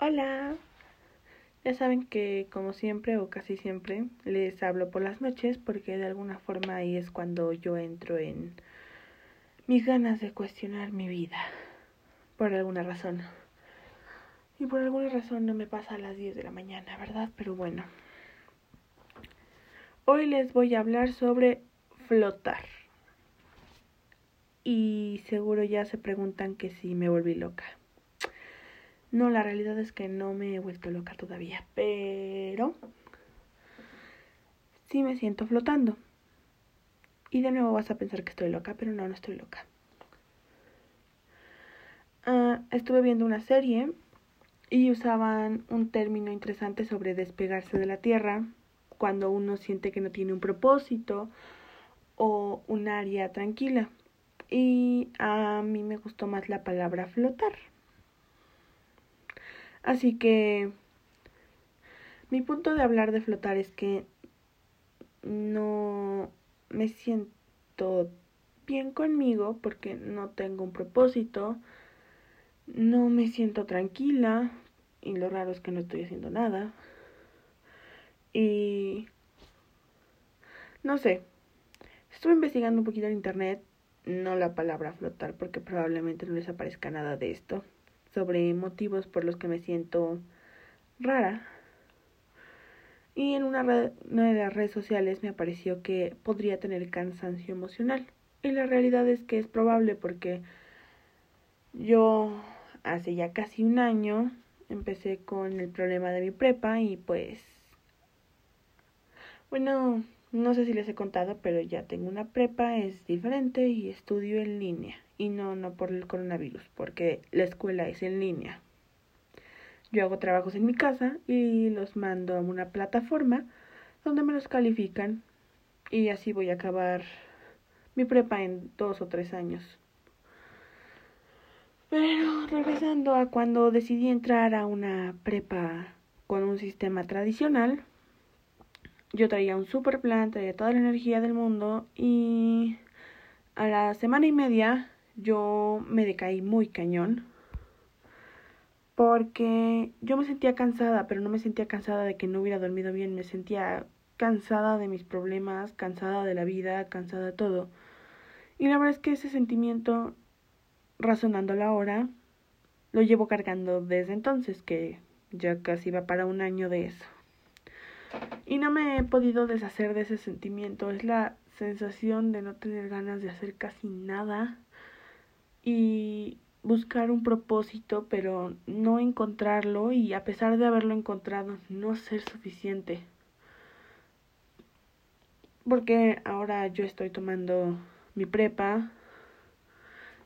Hola. Ya saben que como siempre o casi siempre les hablo por las noches porque de alguna forma ahí es cuando yo entro en mis ganas de cuestionar mi vida. Por alguna razón. Y por alguna razón no me pasa a las 10 de la mañana, ¿verdad? Pero bueno. Hoy les voy a hablar sobre flotar. Y seguro ya se preguntan que si me volví loca. No, la realidad es que no me he vuelto loca todavía, pero sí me siento flotando. Y de nuevo vas a pensar que estoy loca, pero no, no estoy loca. Uh, estuve viendo una serie y usaban un término interesante sobre despegarse de la Tierra cuando uno siente que no tiene un propósito o un área tranquila. Y a mí me gustó más la palabra flotar. Así que mi punto de hablar de flotar es que no me siento bien conmigo porque no tengo un propósito, no me siento tranquila y lo raro es que no estoy haciendo nada. Y no sé, estuve investigando un poquito en internet, no la palabra flotar porque probablemente no les aparezca nada de esto sobre motivos por los que me siento rara. Y en una, red, de las redes sociales me apareció que podría tener cansancio emocional. Y la realidad es que es probable porque yo hace ya casi un año empecé con el problema de mi prepa y pues bueno, no sé si les he contado, pero ya tengo una prepa, es diferente y estudio en línea y no, no por el coronavirus, porque la escuela es en línea. Yo hago trabajos en mi casa y los mando a una plataforma donde me los califican y así voy a acabar mi prepa en dos o tres años. Pero regresando a cuando decidí entrar a una prepa con un sistema tradicional, yo traía un super plan, traía toda la energía del mundo y a la semana y media yo me decaí muy cañón porque yo me sentía cansada, pero no me sentía cansada de que no hubiera dormido bien, me sentía cansada de mis problemas, cansada de la vida, cansada de todo. Y la verdad es que ese sentimiento, razonando la hora, lo llevo cargando desde entonces, que ya casi va para un año de eso. Y no me he podido deshacer de ese sentimiento, es la sensación de no tener ganas de hacer casi nada y buscar un propósito, pero no encontrarlo y a pesar de haberlo encontrado, no ser suficiente. Porque ahora yo estoy tomando mi prepa,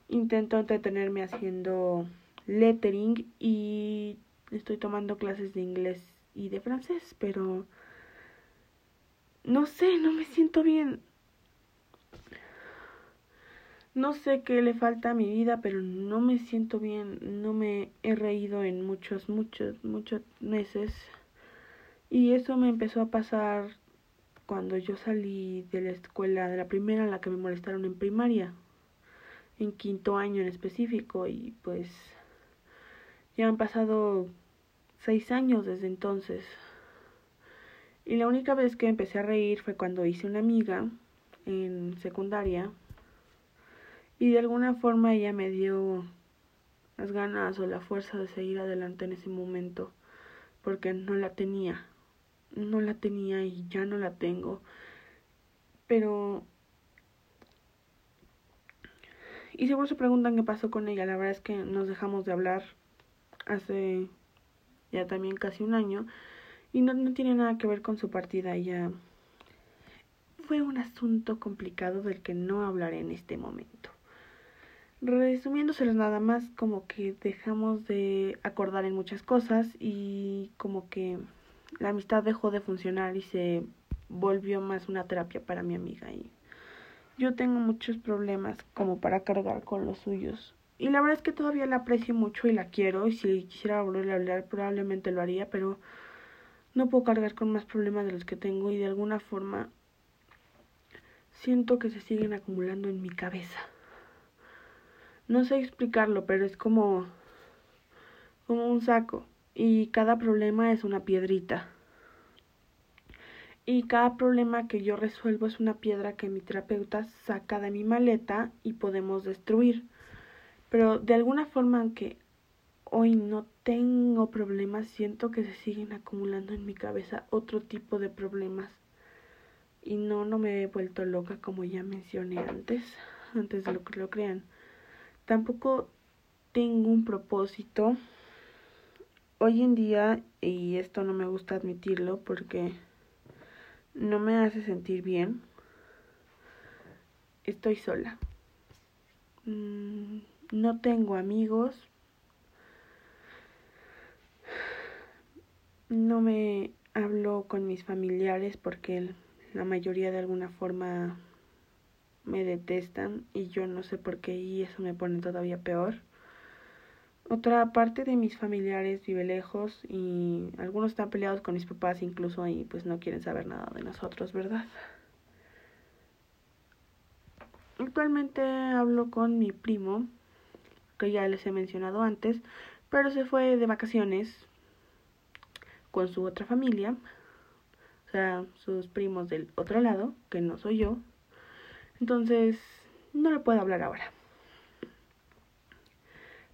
intento entretenerme haciendo lettering y estoy tomando clases de inglés y de francés, pero no sé, no me siento bien. No sé qué le falta a mi vida, pero no me siento bien. No me he reído en muchos, muchos, muchos meses. Y eso me empezó a pasar cuando yo salí de la escuela, de la primera en la que me molestaron en primaria, en quinto año en específico. Y pues ya han pasado seis años desde entonces. Y la única vez que empecé a reír fue cuando hice una amiga en secundaria y de alguna forma ella me dio las ganas o la fuerza de seguir adelante en ese momento porque no la tenía no la tenía y ya no la tengo. Pero y seguro se preguntan qué pasó con ella. La verdad es que nos dejamos de hablar hace ya también casi un año y no, no tiene nada que ver con su partida. Ella fue un asunto complicado del que no hablaré en este momento Resumiéndoselos nada más, como que dejamos de acordar en muchas cosas y como que la amistad dejó de funcionar y se volvió más una terapia para mi amiga y yo tengo muchos problemas como para cargar con los suyos. Y la verdad es que todavía la aprecio mucho y la quiero y si quisiera volverle a hablar probablemente lo haría, pero no puedo cargar con más problemas de los que tengo y de alguna forma siento que se siguen acumulando en mi cabeza no sé explicarlo, pero es como como un saco y cada problema es una piedrita. Y cada problema que yo resuelvo es una piedra que mi terapeuta saca de mi maleta y podemos destruir. Pero de alguna forma, aunque hoy no tengo problemas, siento que se siguen acumulando en mi cabeza otro tipo de problemas. Y no, no me he vuelto loca como ya mencioné antes, antes de lo que lo crean. Tampoco tengo un propósito. Hoy en día, y esto no me gusta admitirlo porque no me hace sentir bien, estoy sola. Mm, no tengo amigos. No me hablo con mis familiares porque la mayoría de alguna forma me detestan y yo no sé por qué y eso me pone todavía peor. Otra parte de mis familiares vive lejos y algunos están peleados con mis papás incluso y pues no quieren saber nada de nosotros, ¿verdad? Actualmente hablo con mi primo, que ya les he mencionado antes, pero se fue de vacaciones con su otra familia, o sea, sus primos del otro lado, que no soy yo. Entonces, no le puedo hablar ahora.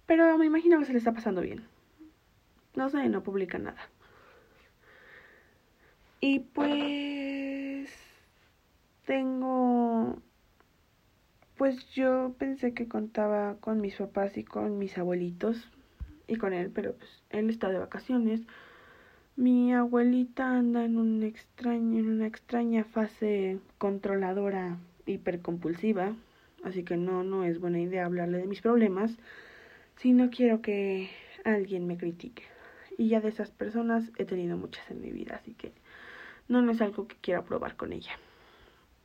Pero me imagino que se le está pasando bien. No sé, no publica nada. Y pues tengo pues yo pensé que contaba con mis papás y con mis abuelitos y con él, pero pues él está de vacaciones. Mi abuelita anda en un extraño en una extraña fase controladora hipercompulsiva, así que no no es buena idea hablarle de mis problemas si no quiero que alguien me critique. Y ya de esas personas he tenido muchas en mi vida, así que no, no es algo que quiera probar con ella.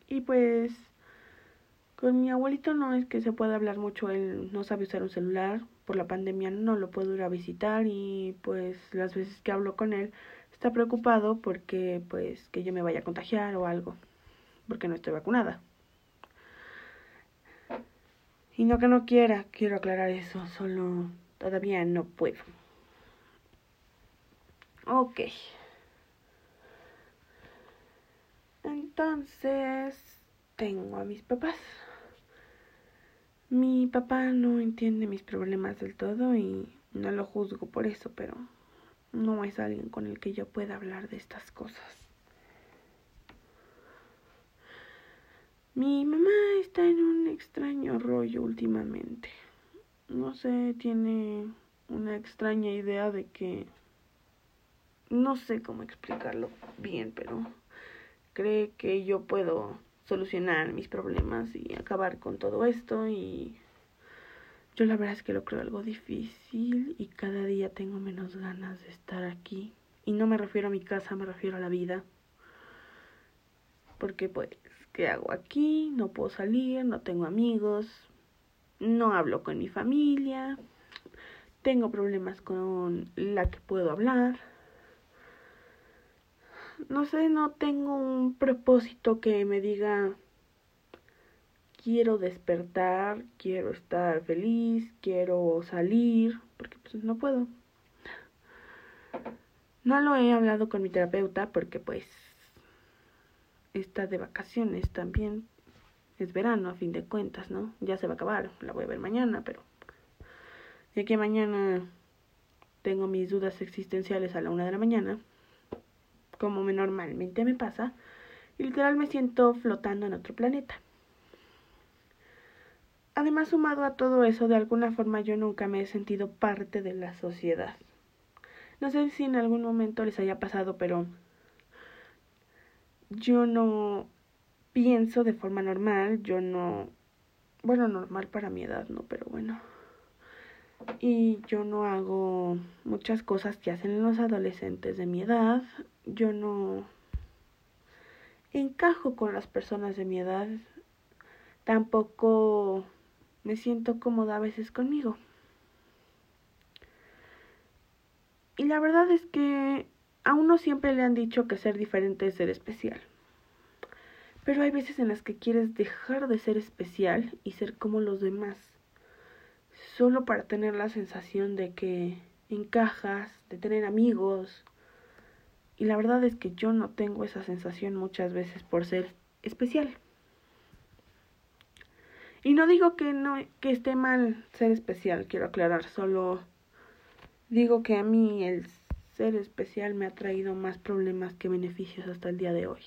Y pues con mi abuelito no es que se pueda hablar mucho, él no sabe usar un celular, por la pandemia no lo puedo ir a visitar y pues las veces que hablo con él está preocupado porque pues que yo me vaya a contagiar o algo, porque no estoy vacunada. Y no que no quiera, quiero aclarar eso, solo todavía no puedo. Ok. Entonces, tengo a mis papás. Mi papá no entiende mis problemas del todo y no lo juzgo por eso, pero no es alguien con el que yo pueda hablar de estas cosas. Mi mamá está en un extraño rollo últimamente. No sé, tiene una extraña idea de que... No sé cómo explicarlo bien, pero cree que yo puedo solucionar mis problemas y acabar con todo esto y yo la verdad es que lo creo algo difícil y cada día tengo menos ganas de estar aquí. Y no me refiero a mi casa, me refiero a la vida. Porque pues ¿Qué hago aquí? No puedo salir, no tengo amigos, no hablo con mi familia, tengo problemas con la que puedo hablar. No sé, no tengo un propósito que me diga quiero despertar, quiero estar feliz, quiero salir, porque pues no puedo. No lo he hablado con mi terapeuta porque pues está de vacaciones también. Es verano a fin de cuentas, ¿no? Ya se va a acabar, la voy a ver mañana, pero ya que mañana tengo mis dudas existenciales a la una de la mañana, como me normalmente me pasa, y literal me siento flotando en otro planeta. Además, sumado a todo eso, de alguna forma yo nunca me he sentido parte de la sociedad. No sé si en algún momento les haya pasado, pero yo no pienso de forma normal, yo no, bueno, normal para mi edad, no, pero bueno. Y yo no hago muchas cosas que hacen los adolescentes de mi edad, yo no encajo con las personas de mi edad, tampoco me siento cómoda a veces conmigo. Y la verdad es que a uno siempre le han dicho que ser diferente es ser especial. Pero hay veces en las que quieres dejar de ser especial y ser como los demás. Solo para tener la sensación de que en cajas, de tener amigos. Y la verdad es que yo no tengo esa sensación muchas veces por ser especial. Y no digo que no que esté mal ser especial, quiero aclarar, solo digo que a mí el ser especial me ha traído más problemas que beneficios hasta el día de hoy.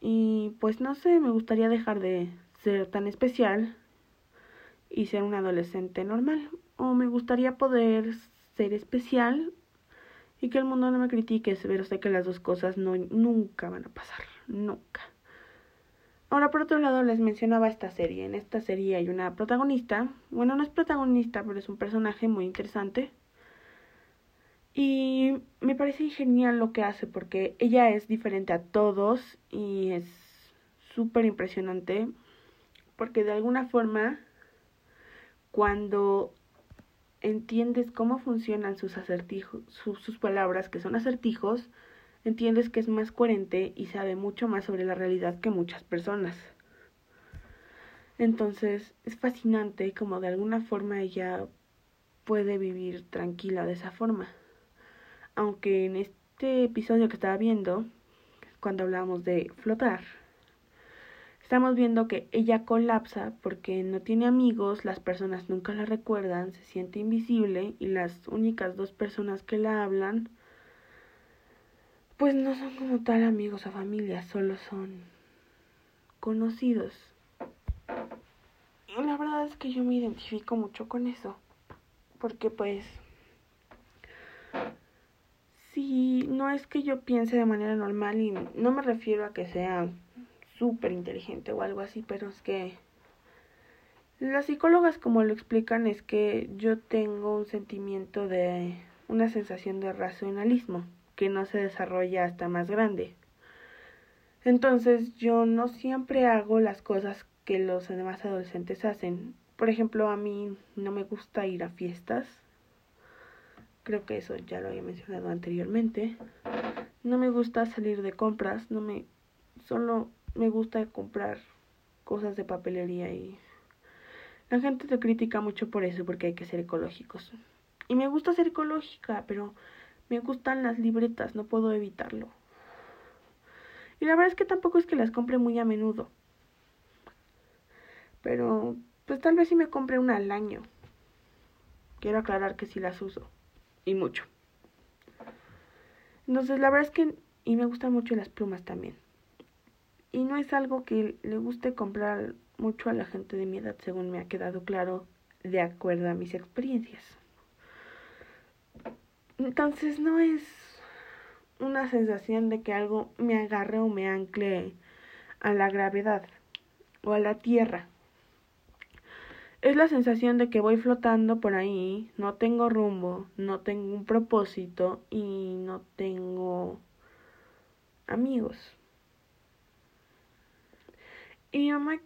Y pues no sé, me gustaría dejar de ser tan especial y ser un adolescente normal. O me gustaría poder ser especial y que el mundo no me critique, pero sé que las dos cosas no, nunca van a pasar, nunca. Ahora, por otro lado, les mencionaba esta serie. En esta serie hay una protagonista. Bueno, no es protagonista, pero es un personaje muy interesante. Y me parece genial lo que hace porque ella es diferente a todos y es súper impresionante. Porque de alguna forma, cuando entiendes cómo funcionan sus acertijos, sus palabras, que son acertijos, entiendes que es más coherente y sabe mucho más sobre la realidad que muchas personas. Entonces es fascinante como de alguna forma ella puede vivir tranquila de esa forma. Aunque en este episodio que estaba viendo, cuando hablábamos de flotar, estamos viendo que ella colapsa porque no tiene amigos, las personas nunca la recuerdan, se siente invisible y las únicas dos personas que la hablan pues no son como tal amigos o familia, solo son conocidos. Y la verdad es que yo me identifico mucho con eso, porque pues si no es que yo piense de manera normal y no me refiero a que sea súper inteligente o algo así, pero es que las psicólogas como lo explican es que yo tengo un sentimiento de una sensación de racionalismo que no se desarrolla hasta más grande. Entonces yo no siempre hago las cosas que los demás adolescentes hacen. Por ejemplo, a mí no me gusta ir a fiestas. Creo que eso ya lo había mencionado anteriormente. No me gusta salir de compras, no me solo me gusta comprar cosas de papelería y la gente te critica mucho por eso porque hay que ser ecológicos. Y me gusta ser ecológica, pero me gustan las libretas, no puedo evitarlo. Y la verdad es que tampoco es que las compre muy a menudo. Pero, pues tal vez sí me compre una al año. Quiero aclarar que sí las uso. Y mucho. Entonces, la verdad es que... Y me gustan mucho las plumas también. Y no es algo que le guste comprar mucho a la gente de mi edad, según me ha quedado claro, de acuerdo a mis experiencias. Entonces no es una sensación de que algo me agarre o me ancle a la gravedad o a la tierra. Es la sensación de que voy flotando por ahí, no tengo rumbo, no tengo un propósito y no tengo amigos. Y mamá,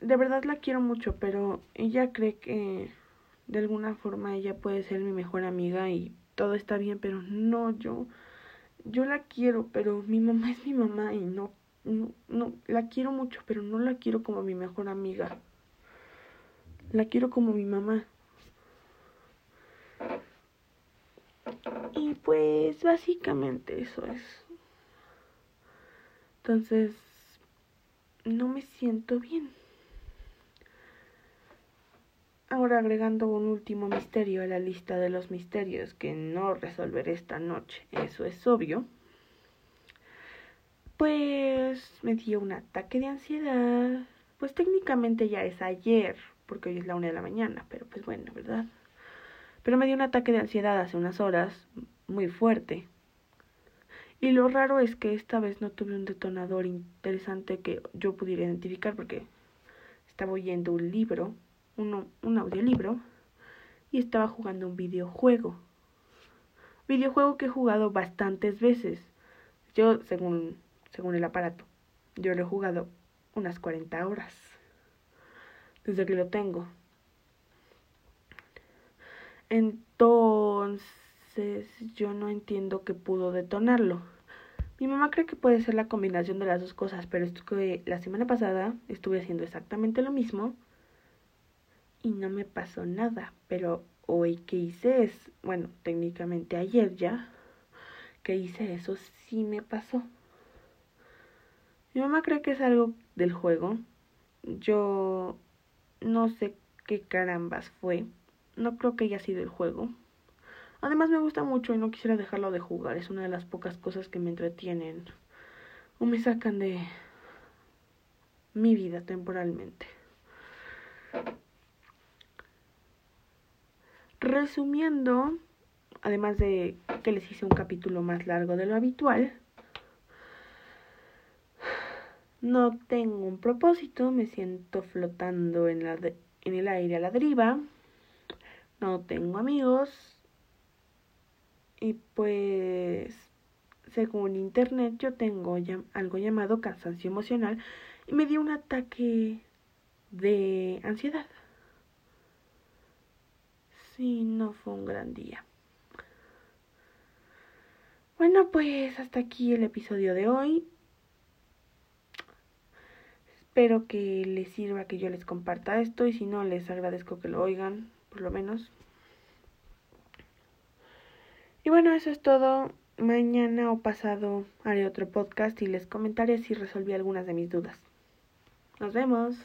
de verdad la quiero mucho, pero ella cree que de alguna forma ella puede ser mi mejor amiga y todo está bien, pero no, yo, yo la quiero, pero mi mamá es mi mamá y no, no, no, la quiero mucho, pero no la quiero como mi mejor amiga. La quiero como mi mamá. Y pues básicamente eso es. Entonces, no me siento bien. Ahora agregando un último misterio a la lista de los misterios que no resolveré esta noche, eso es obvio. Pues me dio un ataque de ansiedad. Pues técnicamente ya es ayer, porque hoy es la una de la mañana, pero pues bueno, ¿verdad? Pero me dio un ataque de ansiedad hace unas horas, muy fuerte. Y lo raro es que esta vez no tuve un detonador interesante que yo pudiera identificar porque estaba oyendo un libro un, audiolibro y estaba jugando un videojuego. Videojuego que he jugado bastantes veces. Yo, según, según el aparato, yo lo he jugado unas 40 horas. Desde que lo tengo. Entonces, yo no entiendo qué pudo detonarlo. Mi mamá cree que puede ser la combinación de las dos cosas, pero es que la semana pasada estuve haciendo exactamente lo mismo y no me pasó nada, pero hoy que hice es, bueno, técnicamente ayer ya, que hice eso, sí me pasó. Mi mamá cree que es algo del juego. Yo no sé qué carambas fue. No creo que haya sido el juego. Además me gusta mucho y no quisiera dejarlo de jugar. Es una de las pocas cosas que me entretienen o me sacan de mi vida temporalmente. Resumiendo, además de que les hice un capítulo más largo de lo habitual, no tengo un propósito, me siento flotando en, la en el aire a la deriva, no tengo amigos y pues según internet yo tengo algo llamado cansancio emocional y me dio un ataque de ansiedad. Sí, no fue un gran día. Bueno, pues hasta aquí el episodio de hoy. Espero que les sirva que yo les comparta esto y si no, les agradezco que lo oigan, por lo menos. Y bueno, eso es todo. Mañana o pasado haré otro podcast y les comentaré si resolví algunas de mis dudas. Nos vemos.